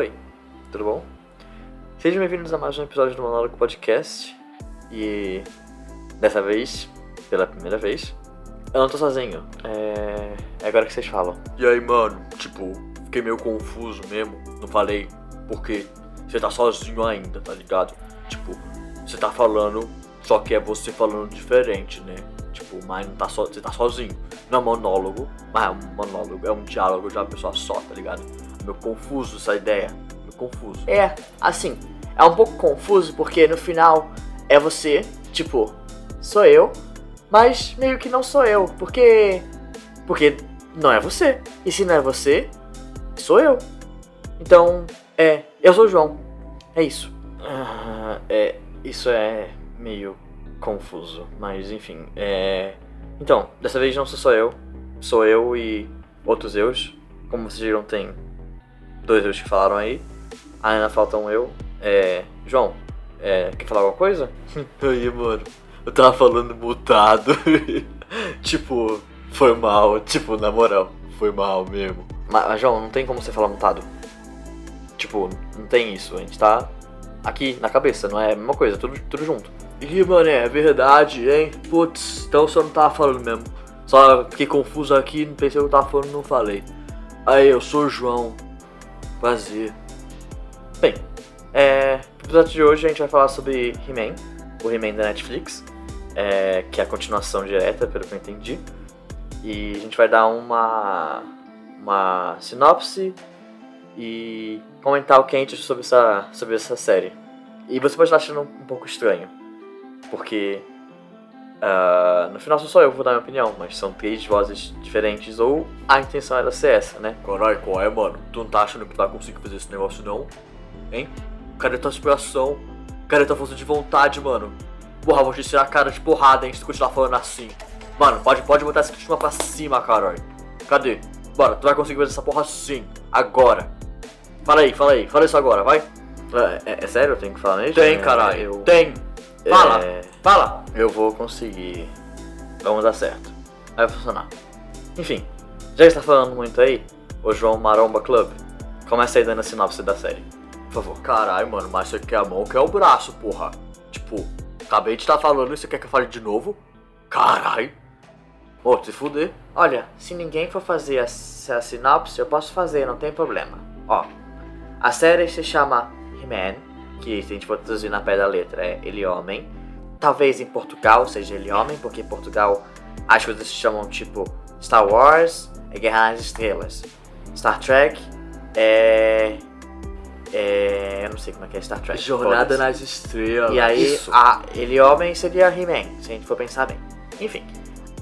Oi, tudo bom? Sejam bem-vindos a mais um episódio do Monólogo Podcast. E dessa vez, pela primeira vez, eu não tô sozinho. É, é agora que vocês falam. E aí, mano, tipo, fiquei meio confuso mesmo. Não falei porque você tá sozinho ainda, tá ligado? Tipo, você tá falando, só que é você falando diferente, né? Tipo, mas não tá so, você tá sozinho. Não é monólogo, mas é um monólogo, é um diálogo de uma pessoa só, tá ligado? Meio confuso essa ideia. Meio confuso. É, assim, é um pouco confuso porque no final é você, tipo, sou eu, mas meio que não sou eu, porque. Porque não é você. E se não é você, sou eu. Então, é, eu sou o João. É isso. Ah, é, isso é meio confuso, mas enfim, é. Então, dessa vez não sou só eu, sou eu e outros eus. Como vocês viram, tem dois que falaram aí. Ainda falta um eu. É. João, é, quer falar alguma coisa? aí, mano, eu tava falando mutado. tipo, foi mal, tipo, na moral, foi mal mesmo. Mas, mas, João, não tem como você falar mutado. Tipo, não tem isso. A gente tá aqui na cabeça, não é a mesma coisa, tudo, tudo junto. Ih, mano, é verdade, hein? Putz, então você não tava falando mesmo. Só fiquei confuso aqui, não pensei que eu tava falando não falei. Aí, eu sou o João. Prazer. Bem, é, no episódio de hoje a gente vai falar sobre He-Man, o He-Man da Netflix, é, que é a continuação direta, pelo que eu entendi. E a gente vai dar uma, uma sinopse e comentar o que a gente sobre essa, sobre essa série. E você pode estar achando um pouco estranho, porque uh, no final sou só eu vou dar minha opinião, mas são três vozes diferentes, ou a intenção era ser essa, né? Caralho, qual é, mano? Tu não tá achando que tu vai conseguir fazer esse negócio, não? Hein? Cadê tua inspiração? Cadê tua força de vontade, mano? Porra, vou te tirar a cara de porrada, hein, se tu continuar falando assim. Mano, pode, pode botar essa cima pra cima, caralho. Cadê? Bora, tu vai conseguir fazer essa porra assim, agora. Fala aí, fala aí, fala isso agora, vai. É, é, é sério? Eu tenho que falar mesmo? Tem, É, caralho. eu- Tem. Fala, É, fala. eu vou conseguir. Vamos dar certo. Vai funcionar. Enfim, já está falando muito aí, o João Maromba Club, começa aí dando a sinopse da série. Por favor. Caralho, mano, mas você quer a mão, quer o braço, porra. Tipo, acabei de estar falando e você quer que eu fale de novo? Caralho. Ô, se fuder. Olha, se ninguém for fazer a, a sinopse, eu posso fazer, não tem problema. Ó, a série se chama He-Man, que se a gente for traduzir na pé da letra é Ele Homem. Talvez em Portugal seja Ele Homem, porque em Portugal as coisas se chamam tipo Star Wars é Guerra nas Estrelas. Star Trek é. É. Eu não sei como é que é Star Trek. Jornada nas estrelas. E aí, Isso. a, ele homem seria He-Man, se a gente for pensar bem. Enfim,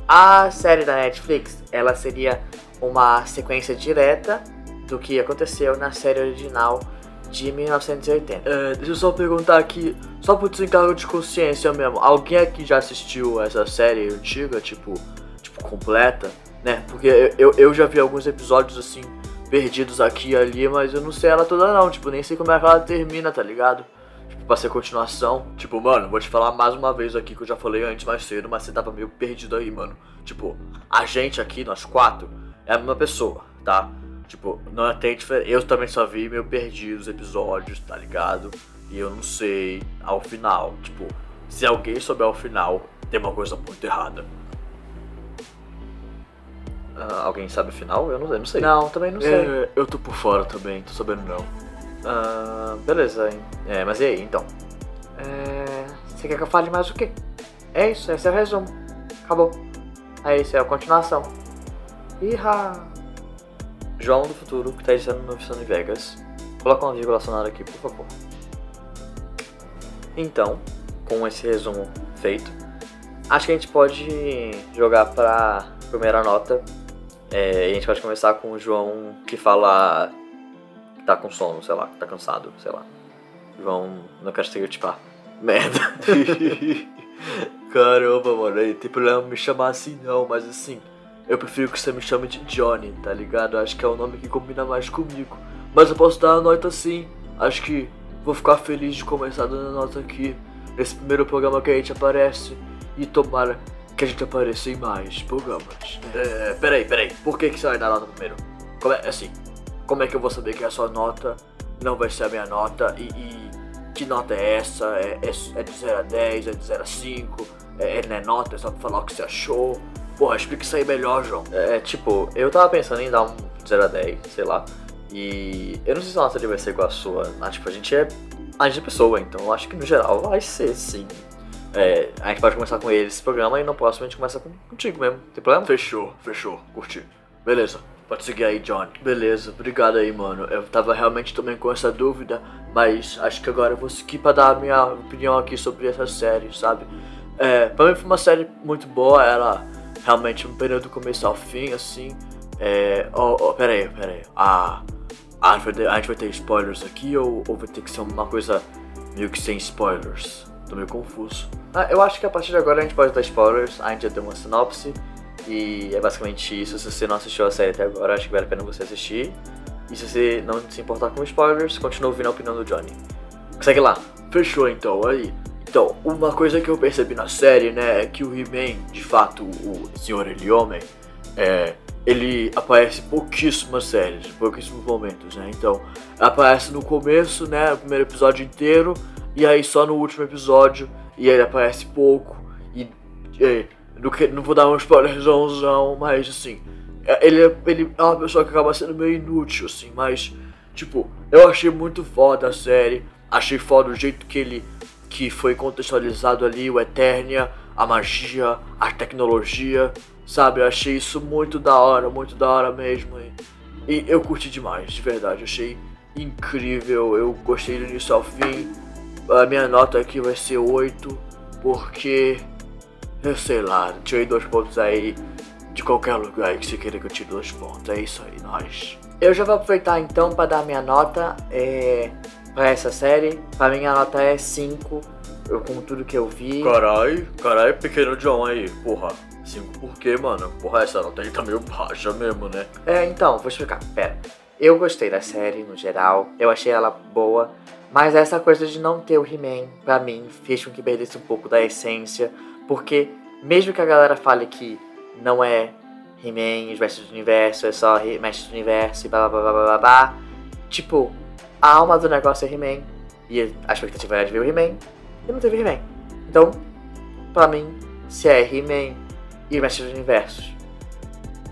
a série da Netflix, ela seria uma sequência direta do que aconteceu na série original de 1980. É, deixa eu só perguntar aqui, só por desencargo de consciência mesmo, alguém aqui já assistiu essa série antiga, tipo, tipo completa, né? Porque eu, eu, eu já vi alguns episódios assim, perdidos aqui e ali, mas eu não sei ela toda não, tipo, nem sei como é que ela termina, tá ligado? Tipo, pra ser continuação. Tipo, mano, vou te falar mais uma vez aqui que eu já falei antes mais cedo, mas você tava meio perdido aí, mano. Tipo, a gente aqui, nós quatro, é a mesma pessoa, tá? Tipo, não tem diferença. Eu também só vi meio perdido os episódios, tá ligado? E eu não sei ao final. Tipo, se alguém souber ao final, tem uma coisa muito errada. Ah, alguém sabe o final? Eu não, eu não sei. Não, também não sei. É, eu tô por fora também, tô sabendo não. Ah, beleza, hein? É, mas e aí, então? É, você quer que eu fale mais o quê? É isso, esse é o resumo. Acabou. É isso, é a continuação. Iha! João do futuro, que tá editando no Sony Vegas. Coloca uma vírgula sonora aqui, por favor. Então, com esse resumo feito, acho que a gente pode jogar pra primeira nota. É, e a gente pode começar com o João que fala que tá com sono, sei lá, que tá cansado, sei lá. João, não quero estereotipar. Merda. Caramba, mano, aí tem problema me chamar assim não, mas assim, eu prefiro que você me chame de Johnny, tá ligado? Acho que é o nome que combina mais comigo. Mas eu posso dar a nota sim. Acho que vou ficar feliz de começar dando nota aqui, nesse primeiro programa que a gente aparece. E tomara que a gente apareça em mais programas. É, peraí, peraí. Por que, que você vai dar nota primeiro? Como é, assim, como é que eu vou saber que é a sua nota não vai ser a minha nota e, e que nota é essa? É, é, é, de 0 a 10, é de 0 a 5, é, é, não é nota, é só pra falar o que você achou. Porra, explica isso aí melhor, João. É, tipo, eu tava pensando em dar um 0 a 10, sei lá. E eu não sei se a nota vai ser igual a sua. Mas, tipo, a gente é. A gente é pessoa, então eu acho que no geral vai ser sim. É, a gente pode começar com ele esse programa e no próximo a gente começa com, contigo mesmo. Tem problema? Fechou, fechou, curti. Beleza. Pode seguir aí, John. Beleza, obrigado aí, mano. Eu tava realmente também com essa dúvida, mas acho que agora eu vou seguir pra dar a minha opinião aqui sobre essa série, sabe? É, pra mim foi uma série muito boa, ela realmente um período do começo ao fim, assim. É. Oh, oh, pera aí, pera aí. Ah. A gente, vai ter, a gente vai ter spoilers aqui ou, ou vai ter que ser uma coisa meio que sem spoilers? Tô meio confuso. Ah, eu acho que a partir de agora a gente pode dar spoilers, a gente já deu uma sinopse. E é basicamente isso. Se você não assistiu a série até agora, acho que vale a pena você assistir. E se você não se importar com spoilers, continua ouvindo a opinião do Johnny. Segue lá. Fechou então, aí. Então, uma coisa que eu percebi na série, né, é que o He-Man, de fato, o Senhor Ele Homem, é, ele aparece pouquíssimas séries, pouquíssimos momentos, né? Então, aparece no começo, né, o primeiro episódio inteiro, e aí só no último episódio, e ele aparece pouco, e, e não, não vou dar um spoilerzão, mas assim, é, ele, é, ele é uma pessoa que acaba sendo meio inútil, assim, mas, tipo, eu achei muito foda a série, achei foda o jeito que ele, que foi contextualizado ali, o Eternia, a magia, a tecnologia, sabe, eu achei isso muito da hora, muito da hora mesmo, e, e eu curti demais, de verdade, achei incrível, eu gostei do início ao fim, a minha nota aqui vai ser 8, porque eu sei lá, tirei dois pontos aí de qualquer lugar que você queira que eu tire dois pontos. É isso aí, nós. Eu já vou aproveitar então para dar minha nota é, para essa série. Pra mim a nota é 5. Eu com tudo que eu vi. Carai, carai, pequeno John aí, porra. 5 por quê, mano? Porra, essa nota aí tá meio baixa mesmo, né? É, então, vou explicar. Pera. Eu gostei da série no geral. Eu achei ela boa. Mas essa coisa de não ter o He-Man, pra mim, fez com que perdesse um pouco da essência porque, mesmo que a galera fale que não é He-Man, os Mestres do Universo, é só Mestres do Universo e blá blá blá blá blá blá, tipo, a alma do negócio é He-Man, e a expectativa era de ver o He-Man, e não teve He-Man. Então, pra mim, se é He-Man e Mestres do Universo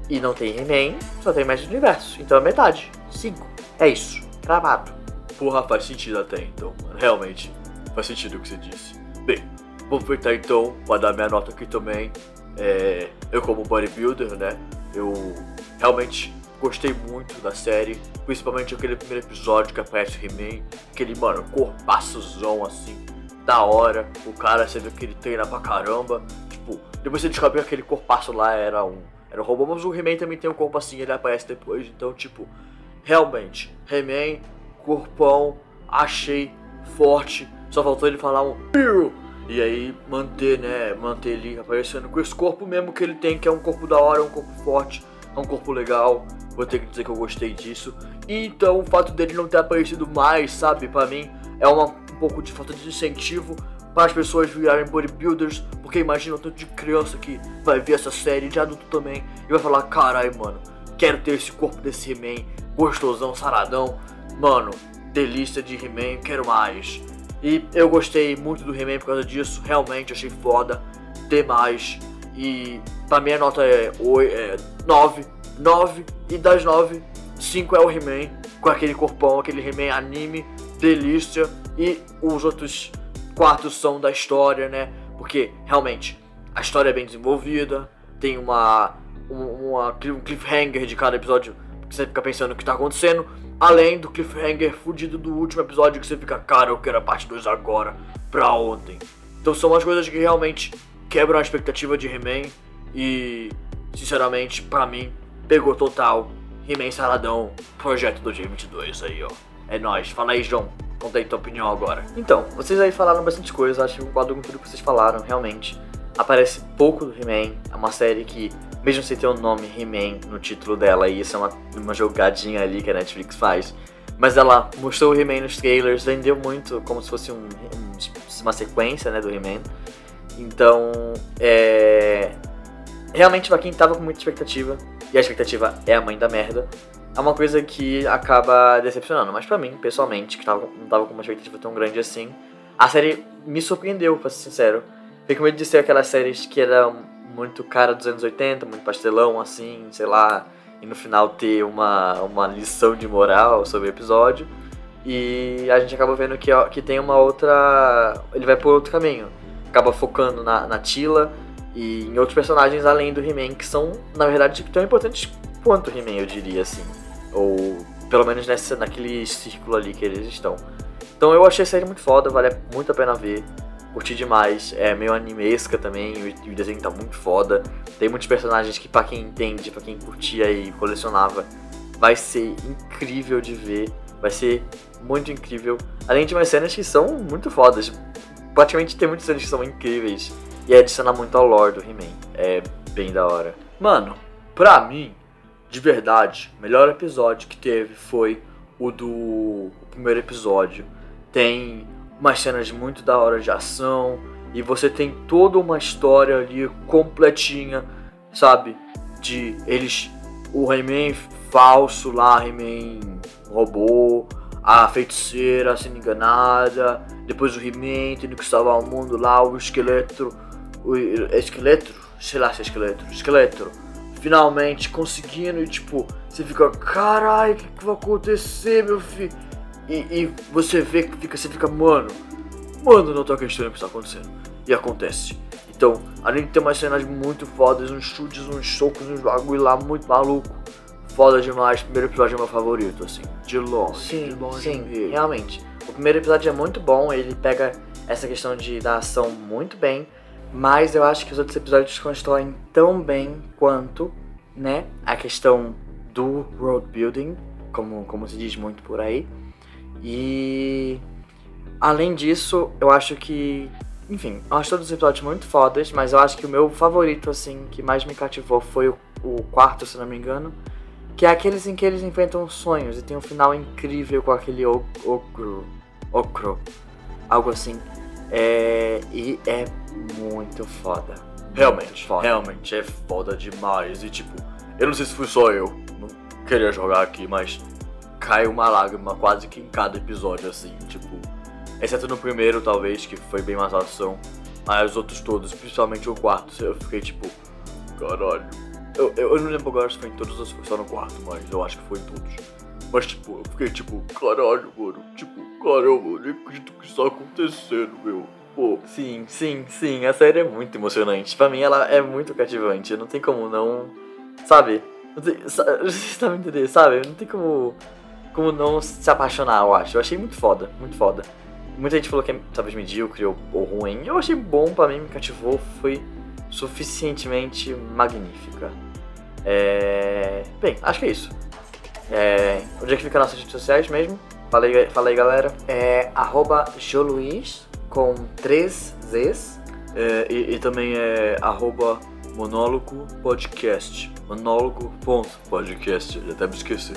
e não tem He-Man, só tem Mestres do Universo. Então é metade. Cinco. É isso. Cravado. Porra, faz sentido até então, Realmente, faz sentido o que você disse. Bem, Vou aproveitar então para dar minha nota aqui também. É, eu como bodybuilder, né? Eu realmente gostei muito da série, principalmente aquele primeiro episódio que aparece o He-Man, aquele, mano, corpaçozão assim, da hora, o cara, você vê que ele treina pra caramba, tipo, depois você descobre que aquele corpaço lá era um, era um robô, mas o He-Man também tem um corpo assim, ele aparece depois, então, tipo, realmente, He-Man, corpão, achei forte, só faltou ele falar um e aí manter, né, manter ele aparecendo com esse corpo mesmo que ele tem, que é um corpo da hora, um corpo forte, é um corpo legal. Vou ter que dizer que eu gostei disso. E então o fato dele não ter aparecido mais, sabe, para mim é uma, um pouco de falta de incentivo para as pessoas virarem bodybuilders, porque imagina o tanto de criança que vai ver essa série, de adulto também, e vai falar, carai, mano, quero ter esse corpo desse He-Man, gostosão, saradão, mano, delícia de He-Man, quero mais. E eu gostei muito do He-Man por causa disso, realmente achei foda demais. E pra mim a nota é, 8, é 9, 9 e das 9, 5 é o He-Man, com aquele corpão, aquele He-Man anime, delícia. E os outros quatro são da história, né? Porque realmente a história é bem desenvolvida, tem uma, uma um cliffhanger de cada episódio que você fica pensando o que tá acontecendo. Além do cliffhanger fudido do último episódio que você fica, cara, eu quero a parte 2 agora, pra ontem. Então são umas coisas que realmente quebram a expectativa de He-Man e, sinceramente, pra mim, pegou total. He-Man Saladão, projeto 2022 aí, ó. É nóis. Fala aí, João. Conta aí tua opinião agora. Então, vocês aí falaram bastante coisa, acho que eu concordo com tudo que vocês falaram, realmente. Aparece pouco do He-Man, é uma série que mesmo sem ter o nome He-Man no título dela, e isso é uma, uma jogadinha ali que a Netflix faz. Mas ela mostrou o He-Man nos trailers, vendeu muito como se fosse um, um, uma sequência né, do He-Man. Então, é. Realmente, pra quem tava com muita expectativa, e a expectativa é a mãe da merda, é uma coisa que acaba decepcionando. Mas pra mim, pessoalmente, que tava, não tava com uma expectativa tão grande assim, a série me surpreendeu, pra ser sincero. Fiquei com medo de ser aquelas séries que eram muito cara dos anos 80, muito pastelão, assim, sei lá, e no final ter uma, uma lição de moral sobre o episódio. E a gente acaba vendo que, que tem uma outra. Ele vai por outro caminho. Acaba focando na, na Tila e em outros personagens além do He-Man, que são, na verdade, tão importantes quanto o He-Man, eu diria assim. Ou pelo menos nessa, naquele círculo ali que eles estão. Então eu achei a série muito foda, vale muito a pena ver. Curti demais, é meio animesca também, o, o desenho tá muito foda. Tem muitos personagens que, para quem entende, para quem curtia e colecionava, vai ser incrível de ver. Vai ser muito incrível. Além de umas cenas que são muito fodas. Praticamente tem muitas cenas que são incríveis. E adiciona muito ao lore do He-Man. É bem da hora. Mano, pra mim, de verdade, o melhor episódio que teve foi o do o primeiro episódio. Tem umas cenas muito da hora de ação. E você tem toda uma história ali completinha, sabe? De eles. O He-Man falso lá, He-Man robô, a feiticeira sendo enganada, depois o He-Man tendo que salvar o mundo lá, o esqueleto. O esqueleto? Sei lá se é esqueleto. Esqueleto. Finalmente conseguindo e tipo, você fica, caralho, o que, que vai acontecer, meu filho? E, e, você vê que fica, você fica, mano, mano, não tô acreditando que está acontecendo. E acontece. Então, além de ter umas cenas muito fodas, uns chutes, uns socos, uns bagulho lá muito maluco foda demais. Primeiro episódio é meu favorito, assim. De longe. Sim, de longe sim, mesmo. realmente. O primeiro episódio é muito bom, ele pega essa questão de da ação muito bem, mas eu acho que os outros episódios constroem tão bem quanto, né, a questão do world building, como, como se diz muito por aí. E além disso, eu acho que, enfim, eu acho todos os episódios muito fodas, mas eu acho que o meu favorito assim que mais me cativou foi o, o quarto, se não me engano, que é aqueles em que eles enfrentam sonhos e tem um final incrível com aquele ogro. Ocro. Algo assim. É, e é muito foda. Realmente, foda. realmente é foda demais. E tipo, eu não sei se fui só eu, não queria jogar aqui, mas cai uma lágrima quase que em cada episódio, assim, tipo. Exceto no primeiro, talvez, que foi bem mais ação. Mas os outros todos, principalmente o quarto, eu fiquei tipo. Caralho, eu, eu, eu, não lembro agora se foi em todos ou se foi só no quarto, mas eu acho que foi em todos. Mas tipo, eu fiquei tipo, caralho, mano. Tipo, caralho, mano, nem acredito que isso tá acontecendo, meu. Pô. Sim, sim, sim. A série é muito emocionante. Pra mim ela é muito cativante. Não tem como não. Sabe? Não você tá me entendendo, sabe? Não tem como. Como não se apaixonar, eu acho. Eu achei muito foda, muito foda. Muita gente falou que é talvez medíocre ou, ou ruim. Eu achei bom pra mim, me cativou. Foi suficientemente magnífica. É... Bem, acho que é isso. É... Onde é que fica nossas redes sociais mesmo? Fala aí, fala aí galera. É arroba Joluiz com três Zs. É, e, e, também é arroba monólogo podcast. Monólogo.podcast. Já até me esqueci.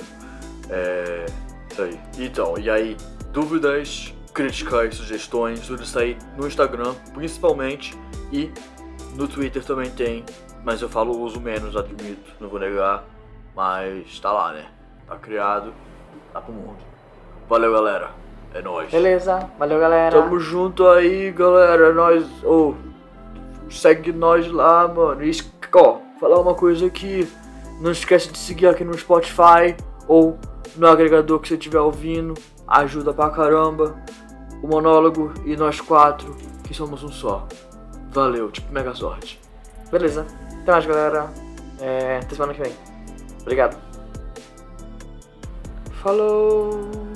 É. Isso aí. Então, e aí, dúvidas, críticas, sugestões, tudo isso aí no Instagram, principalmente. E no Twitter também tem, mas eu falo uso menos, admito, não vou negar. Mas tá lá, né? Tá criado, tá pro mundo. Valeu, galera. É nóis. Beleza, valeu, galera. Tamo junto aí, galera. É nóis. Oh, segue nós lá, mano. E, ó, falar uma coisa aqui. Não esquece de seguir aqui no Spotify ou no agregador que você estiver ouvindo. Ajuda pra caramba. O monólogo e nós quatro, que somos um só. Valeu, tipo mega sorte. Beleza. Até mais, galera. É, até semana que vem. Obrigado. Falou!